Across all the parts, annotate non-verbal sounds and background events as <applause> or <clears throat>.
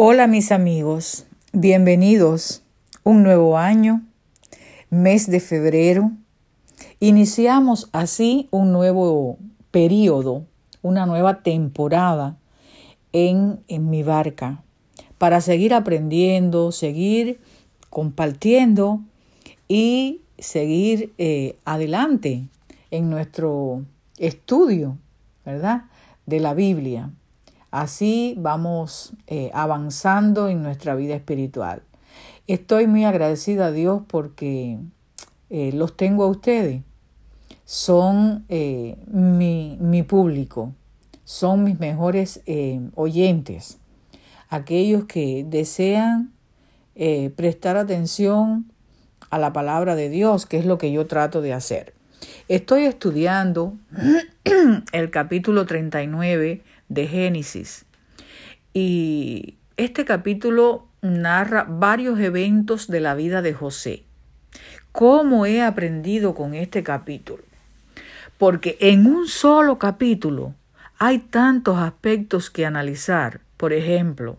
Hola mis amigos, bienvenidos. Un nuevo año, mes de febrero. Iniciamos así un nuevo periodo, una nueva temporada en, mi barca para seguir aprendiendo, seguir compartiendo y seguir eh, adelante en nuestro estudio, ¿verdad? De la Biblia. Así vamos eh, avanzando en nuestra vida espiritual. Estoy muy agradecida a Dios porque eh, los tengo a ustedes. Son eh, mi, mi, público, son mis mejores oyentes, aquellos que desean prestar atención a la palabra de Dios, que es lo que yo trato de hacer. Estoy estudiando <clears throat> el capítulo 39 de Génesis. Y este capítulo narra varios eventos de la vida de José. ¿Cómo he aprendido con este capítulo? Porque en un solo capítulo hay tantos aspectos que analizar. Por ejemplo,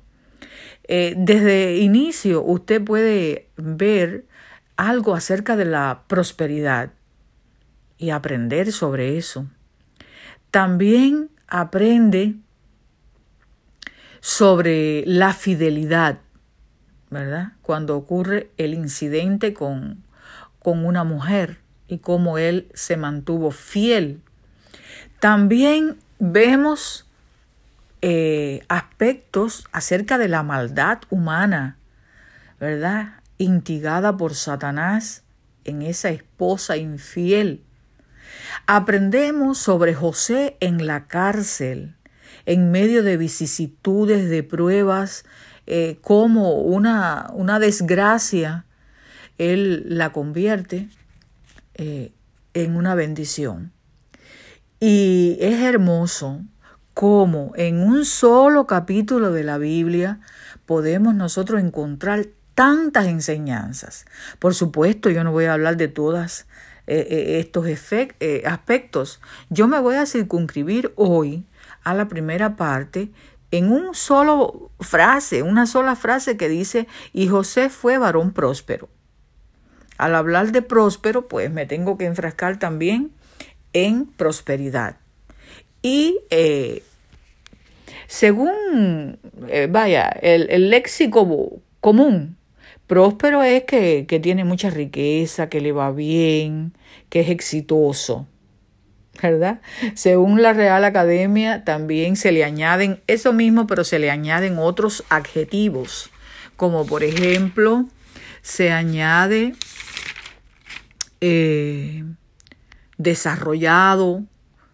eh, desde inicio usted puede ver algo acerca de la prosperidad y aprender sobre eso. También aprende sobre la fidelidad, ¿verdad? Cuando ocurre el incidente con, con una mujer y cómo él se mantuvo fiel. También vemos eh, aspectos acerca de la maldad humana, ¿verdad? Intigada por Satanás en esa esposa infiel Aprendemos sobre José en la cárcel, en medio de vicisitudes, de pruebas, eh, como una, una, desgracia, Él la convierte eh, en una bendición. Y es hermoso cómo en un solo capítulo de la Biblia podemos nosotros encontrar tantas enseñanzas. Por supuesto, yo no voy a hablar de todas eh, eh, estos eh, aspectos. Yo me voy a circunscribir hoy a la primera parte en un solo frase, una sola frase que dice, y José fue varón próspero. Al hablar de próspero, pues me tengo que enfrascar también en prosperidad. Y según, vaya, el, el léxico común Próspero es que, que tiene mucha riqueza, que le va bien, que es exitoso. ¿verdad? Según la Real Academia, también se le añaden eso mismo, pero se le añaden otros adjetivos, como por ejemplo, se añade eh, desarrollado,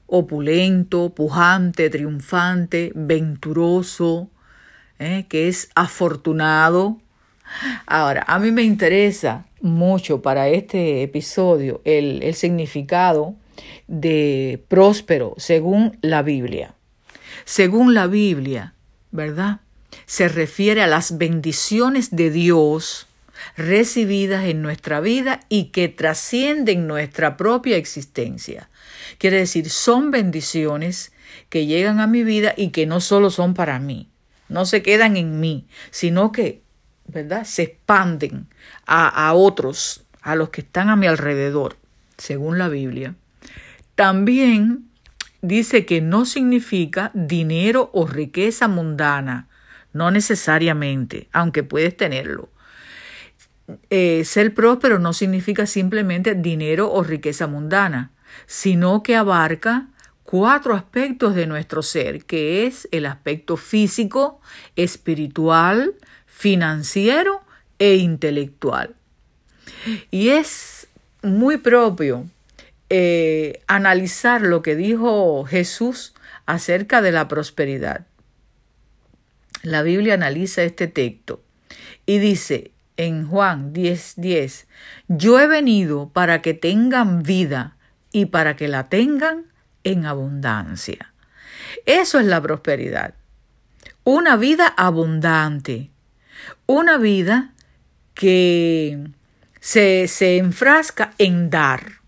opulento, pujante, triunfante, venturoso, eh, que es afortunado, Ahora, a mí me interesa mucho para este episodio el, significado de próspero según la Biblia. Según la Biblia, ¿verdad? Se refiere a las bendiciones de Dios recibidas en nuestra vida y que trascienden nuestra propia existencia. Quiere decir, son bendiciones que llegan a mi vida y que no solo son para mí, no se quedan en mí, sino que ¿verdad? Se expanden a, a otros, a los que están a mi alrededor, según la Biblia. También dice que no significa dinero o riqueza mundana, no necesariamente, aunque puedes tenerlo. Eh, ser próspero no significa simplemente dinero o riqueza mundana, sino que abarca cuatro aspectos de nuestro ser, que es el aspecto físico, espiritual, financiero e intelectual. Y es muy propio eh, analizar lo que dijo Jesús acerca de la prosperidad. La Biblia analiza este texto y dice en Juan 10:10, 10, yo he venido para que tengan vida y para que la tengan en abundancia. Eso es la prosperidad. Una vida abundante, una vida que se, se enfrasca en dar,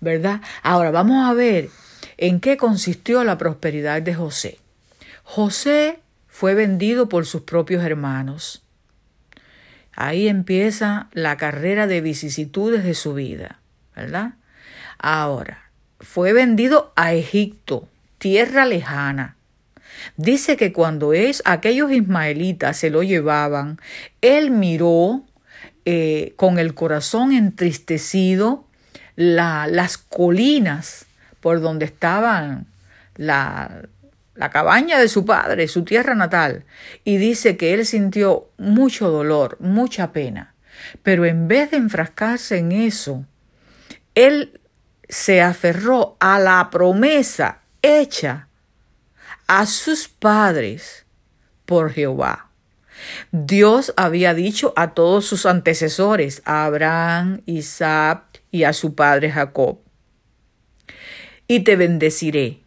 ¿verdad? Ahora vamos a ver en qué consistió la prosperidad de José. José fue vendido por sus propios hermanos. Ahí empieza la carrera de vicisitudes de su vida, ¿verdad? Ahora, fue vendido a Egipto, tierra lejana. Dice que cuando es aquellos ismaelitas se lo llevaban, él miró eh, con el corazón entristecido las colinas por donde estaban la, la cabaña de su padre, su tierra natal, y dice que él sintió mucho dolor, mucha pena. Pero en vez de enfrascarse en eso, él se aferró a la promesa hecha a sus padres por Jehová. Dios había dicho a todos sus antecesores, a Abraham, Isaac y a su padre Jacob, y te bendeciré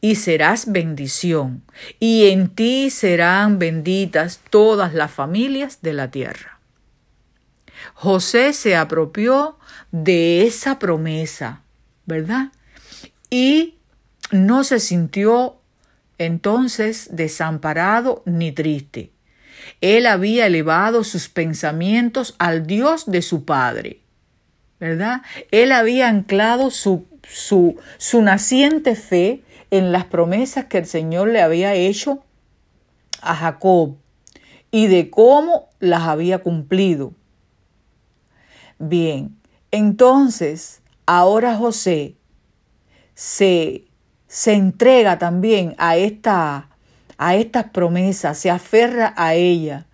y serás bendición, y en ti serán benditas todas las familias de la tierra. José se apropió de esa promesa, ¿verdad? Y no se sintió entonces desamparado ni triste. Él había elevado sus pensamientos al Dios de su Padre, ¿verdad? Él había anclado su, su, su naciente fe en las promesas que el Señor le había hecho a Jacob y de cómo las había cumplido. Bien, entonces ahora José se, se entrega también a, esta, a estas promesas, se aferra a ella.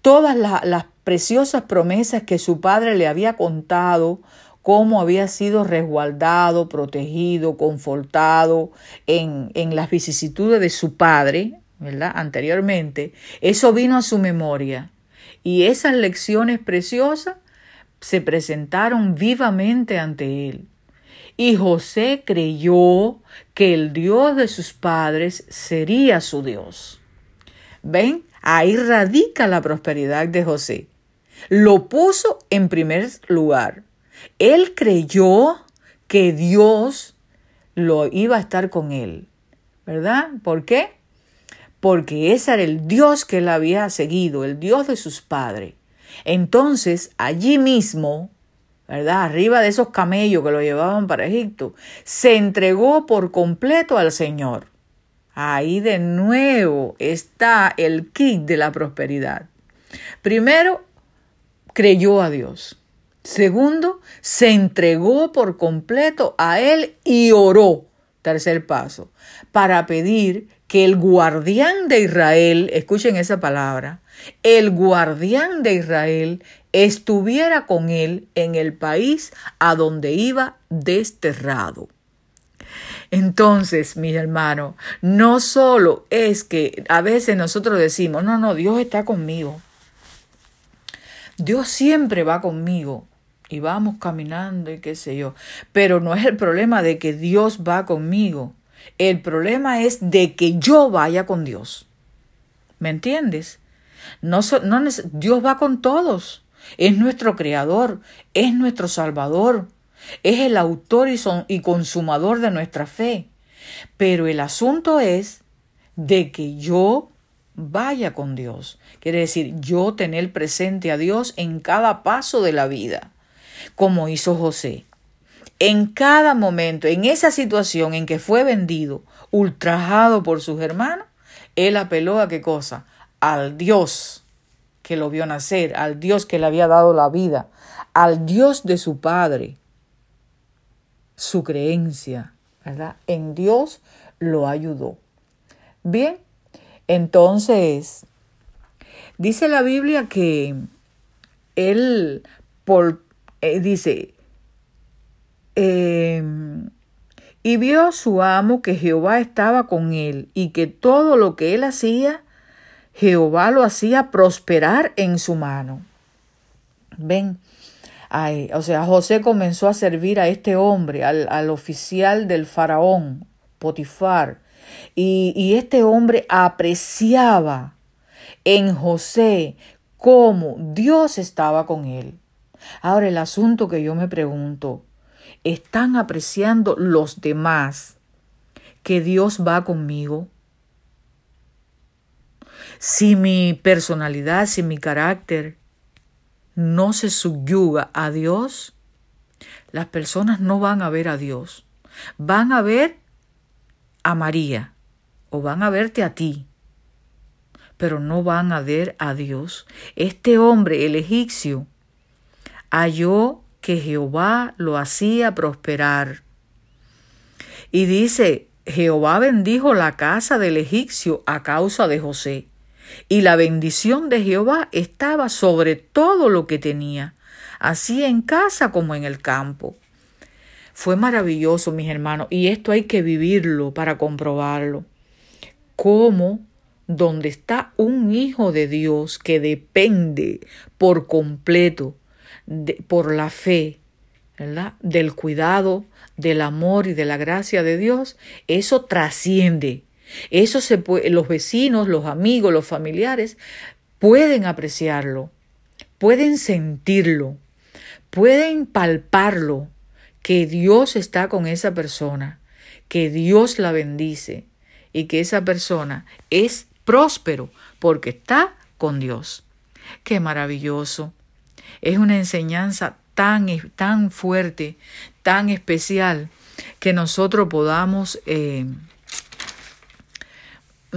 Todas las preciosas promesas que su padre le había contado cómo había sido resguardado, protegido, confortado en, en las vicisitudes de su padre, ¿verdad? Anteriormente, eso vino a su memoria. Y esas lecciones preciosas se presentaron vivamente ante él. Y José creyó que el Dios de sus padres sería su Dios. ¿Ven? Ahí radica la prosperidad de José. Lo puso en primer lugar. Él creyó que Dios lo iba a estar con él, ¿verdad? ¿Por qué? Porque ese era el Dios que él había seguido, el Dios de sus padres. Entonces, allí mismo, ¿verdad? Arriba de esos camellos que lo llevaban para Egipto, se entregó por completo al Señor. Ahí de nuevo está el kit de la prosperidad. Primero, creyó a Dios. Segundo, se entregó por completo a Él y oró. Tercer paso, para pedir que el guardián de Israel, escuchen esa palabra, el guardián de Israel estuviera con él en el país a donde iba desterrado. Entonces, mis hermanos, no solo es que a veces nosotros decimos, no, no, Dios está conmigo. Dios siempre va conmigo y vamos caminando y qué sé yo. Pero no es el problema de que Dios va conmigo. El problema es de que yo vaya con Dios. ¿Me entiendes? No, no, Dios va con todos. Es nuestro creador, es nuestro salvador, es el autor y, son, y consumador de nuestra fe. Pero el asunto es de que yo vaya con Dios. Quiere decir, yo tener presente a Dios en cada paso de la vida como hizo José. En cada momento, en esa situación en que fue vendido, ultrajado por sus hermanos, él apeló a qué cosa? Al Dios que lo vio nacer, al Dios que le había dado la vida, al Dios de su padre. Su creencia, ¿verdad? En Dios lo ayudó. Bien, entonces, dice la Biblia que él, por eh, dice, em, y vio su amo que Jehová estaba con él y que todo lo que él hacía, Jehová lo hacía prosperar en su mano. Ven, Ay, o sea, José comenzó a servir a este hombre, al, al oficial del faraón, Potifar, y, y este hombre apreciaba en José cómo Dios estaba con él. Ahora el asunto que yo me pregunto, ¿están apreciando los demás que Dios va conmigo? Si mi personalidad, si mi carácter no se subyuga a Dios, las personas no van a ver a Dios. Van a ver a María o van a verte a ti, pero no van a ver a Dios. Este hombre, el egipcio, halló que Jehová lo hacía prosperar. Y dice, Jehová bendijo la casa del egipcio a causa de José, y la bendición de Jehová estaba sobre todo lo que tenía, así en casa como en el campo. Fue maravilloso, mis hermanos, y esto hay que vivirlo para comprobarlo. Cómo donde está un hijo de Dios que depende por completo por la fe, del cuidado, del amor y de la gracia de Dios, eso trasciende. Eso se puede, los vecinos, los amigos, los familiares pueden apreciarlo, pueden sentirlo, pueden palparlo, que Dios está con esa persona, que Dios la bendice y que esa persona es próspero porque está con Dios. Qué maravilloso. Es una enseñanza tan, tan fuerte, tan especial, que nosotros podamos eh,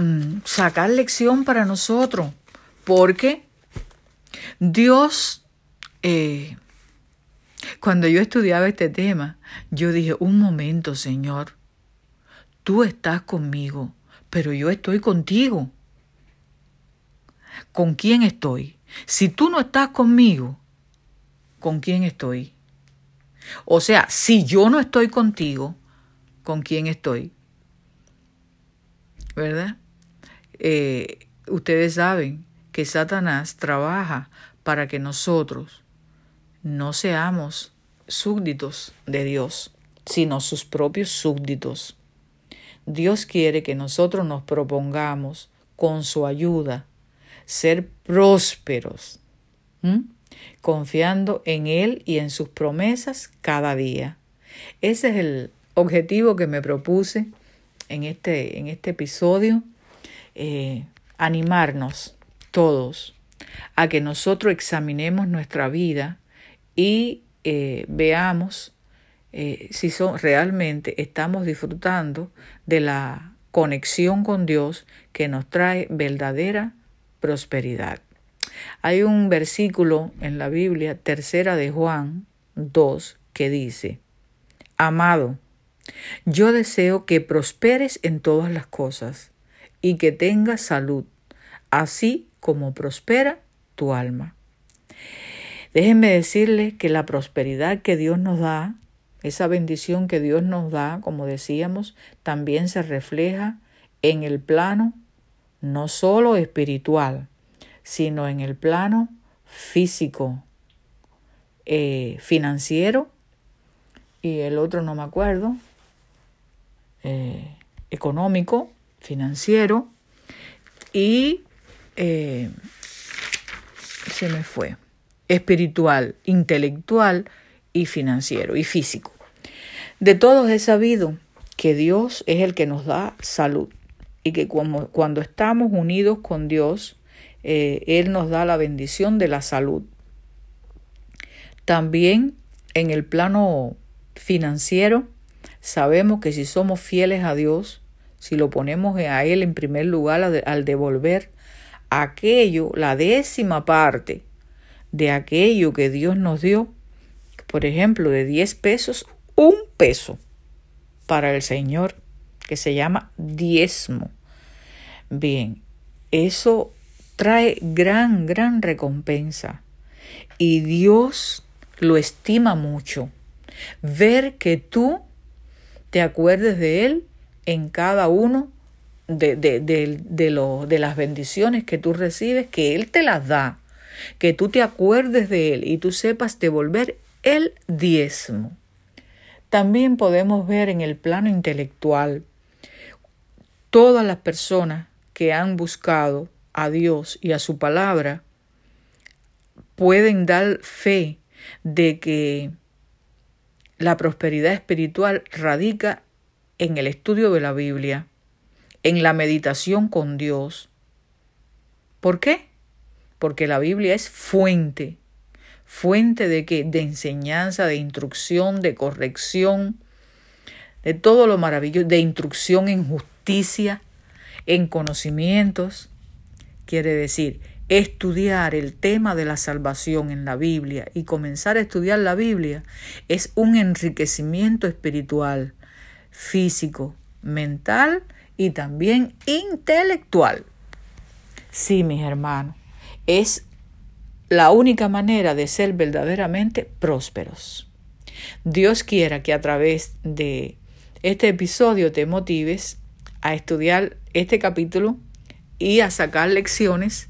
mm, sacar lección para nosotros, porque Dios, eh, cuando yo estudiaba este tema, yo dije, un momento, Señor, tú estás conmigo, pero yo estoy contigo. ¿Con quién estoy? Si tú no estás conmigo, ¿con quién estoy? O sea, si yo no estoy contigo, ¿con quién estoy? ¿Verdad? Eh, ustedes saben que Satanás trabaja para que nosotros no seamos súbditos de Dios, sino sus propios súbditos. Dios quiere que nosotros nos propongamos, con su ayuda, ser prósperos confiando en Él y en sus promesas cada día. Ese es el objetivo que me propuse en este, en este episodio, eh, animarnos todos a que nosotros examinemos nuestra vida y eh, veamos eh, si son, realmente estamos disfrutando de la conexión con Dios que nos trae verdadera prosperidad. Hay un versículo en la Biblia, tercera de Juan 2, que dice, Amado, yo deseo que prosperes en todas las cosas y que tengas salud, así como prospera tu alma. Déjenme decirles que la prosperidad que Dios nos da, esa bendición que Dios nos da, como decíamos, también se refleja en el plano no solo espiritual, sino en el plano físico, eh, financiero y el otro no me acuerdo, eh, económico, financiero y eh, se me fue, espiritual, intelectual y financiero y físico. De todos he sabido que Dios es el que nos da salud y que cuando estamos unidos con Dios, eh, Él nos da la bendición de la salud. También en el plano financiero, sabemos que si somos fieles a Dios, si lo ponemos a Él en primer lugar al devolver aquello, la décima parte de aquello que Dios nos dio, por ejemplo, de 10 pesos, un peso para el Señor, que se llama diezmo. Bien, eso trae gran, gran recompensa. Y Dios lo estima mucho. Ver que tú te acuerdes de Él en cada uno de, de, de, de, las bendiciones que tú recibes, que Él te las da, que tú te acuerdes de Él y tú sepas devolver el diezmo. También podemos ver en el plano intelectual todas las personas que han buscado a Dios y a su palabra, pueden dar fe de que la prosperidad espiritual radica en el estudio de la Biblia, en la meditación con Dios, ¿Por qué? Porque la Biblia es fuente. ¿Fuente de? De enseñanza, de instrucción, de corrección, de todo lo maravilloso, de instrucción en justicia, en conocimientos. Quiere decir, estudiar el tema de la salvación en la Biblia y comenzar a estudiar la Biblia es un enriquecimiento espiritual, físico, mental y también intelectual. Sí, mis hermanos, es la única manera de ser verdaderamente prósperos. Dios quiera que a través de este episodio te motives a estudiar este capítulo y a sacar lecciones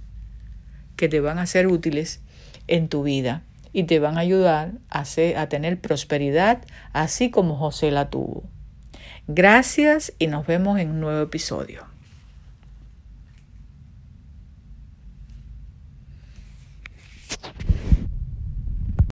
que te van a ser útiles en tu vida y te van a ayudar a, a tener prosperidad así como José la tuvo. Gracias y nos vemos en un nuevo episodio.